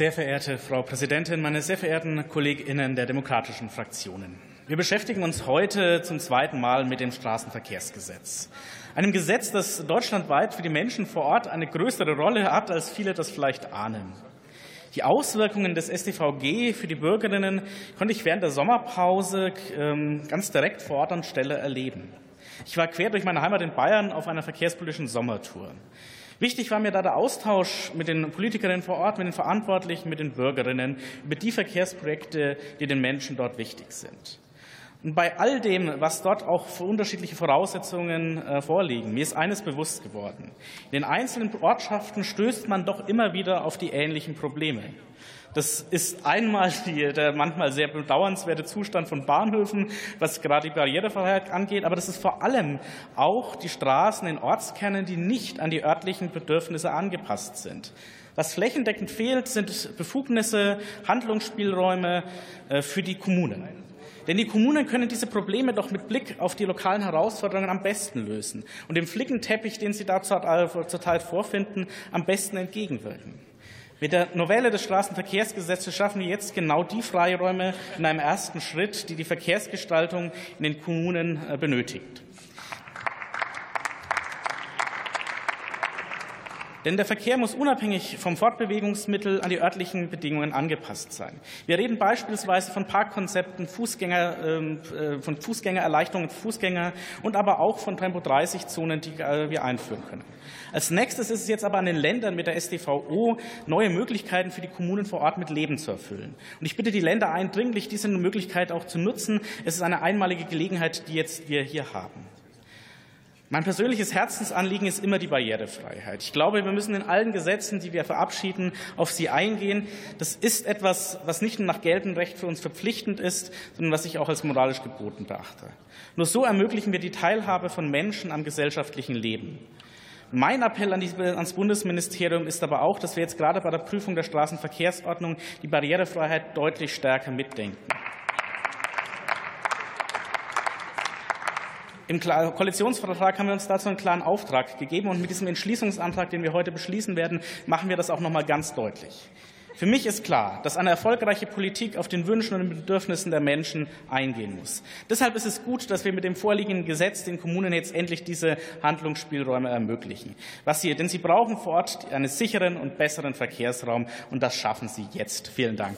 Sehr verehrte Frau Präsidentin, meine sehr verehrten Kolleginnen der demokratischen Fraktionen. Wir beschäftigen uns heute zum zweiten Mal mit dem Straßenverkehrsgesetz. Einem Gesetz, das deutschlandweit für die Menschen vor Ort eine größere Rolle hat, als viele das vielleicht ahnen. Die Auswirkungen des StVG für die Bürgerinnen konnte ich während der Sommerpause ähm, ganz direkt vor Ort und Stelle erleben. Ich war quer durch meine Heimat in Bayern auf einer verkehrspolitischen Sommertour. Wichtig war mir da der Austausch mit den Politikerinnen vor Ort, mit den Verantwortlichen, mit den Bürgerinnen über die Verkehrsprojekte, die den Menschen dort wichtig sind. Und bei all dem, was dort auch für unterschiedliche Voraussetzungen äh, vorliegen, mir ist eines bewusst geworden. In den einzelnen Ortschaften stößt man doch immer wieder auf die ähnlichen Probleme. Das ist einmal die, der manchmal sehr bedauernswerte Zustand von Bahnhöfen, was gerade die Barrierefreiheit angeht, aber das ist vor allem auch die Straßen in Ortskernen, die nicht an die örtlichen Bedürfnisse angepasst sind. Was flächendeckend fehlt, sind Befugnisse, Handlungsspielräume äh, für die Kommunen. Denn die Kommunen können diese Probleme doch mit Blick auf die lokalen Herausforderungen am besten lösen und dem Flickenteppich, den sie da zurzeit vorfinden, am besten entgegenwirken. Mit der Novelle des Straßenverkehrsgesetzes schaffen wir jetzt genau die Freiräume in einem ersten Schritt, die die Verkehrsgestaltung in den Kommunen äh, benötigt. Denn der Verkehr muss unabhängig vom Fortbewegungsmittel an die örtlichen Bedingungen angepasst sein. Wir reden beispielsweise von Parkkonzepten, Fußgänger, ähm, äh, von Fußgängererleichterungen für Fußgänger und aber auch von Tempo-30-Zonen, die äh, wir einführen können. Als nächstes ist es jetzt aber an den Ländern mit der SDVO, neue Möglichkeiten für die Kommunen vor Ort mit Leben zu erfüllen. Und ich bitte die Länder eindringlich, diese Möglichkeit auch zu nutzen. Es ist eine einmalige Gelegenheit, die jetzt wir hier haben. Mein persönliches Herzensanliegen ist immer die Barrierefreiheit. Ich glaube, wir müssen in allen Gesetzen, die wir verabschieden, auf sie eingehen. Das ist etwas, was nicht nur nach geltendem Recht für uns verpflichtend ist, sondern was ich auch als moralisch geboten beachte. Nur so ermöglichen wir die Teilhabe von Menschen am gesellschaftlichen Leben. Mein Appell ans Bundesministerium ist aber auch, dass wir jetzt gerade bei der Prüfung der Straßenverkehrsordnung die Barrierefreiheit deutlich stärker mitdenken. Im Koalitionsvertrag haben wir uns dazu einen klaren Auftrag gegeben. Und mit diesem Entschließungsantrag, den wir heute beschließen werden, machen wir das auch noch mal ganz deutlich. Für mich ist klar, dass eine erfolgreiche Politik auf den Wünschen und den Bedürfnissen der Menschen eingehen muss. Deshalb ist es gut, dass wir mit dem vorliegenden Gesetz den Kommunen jetzt endlich diese Handlungsspielräume ermöglichen. Was sie, denn sie brauchen vor Ort einen sicheren und besseren Verkehrsraum, und das schaffen sie jetzt. Vielen Dank.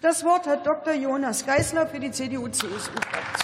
Das Wort hat Dr. Jonas Geisler für die CDU-CSU-Fraktion.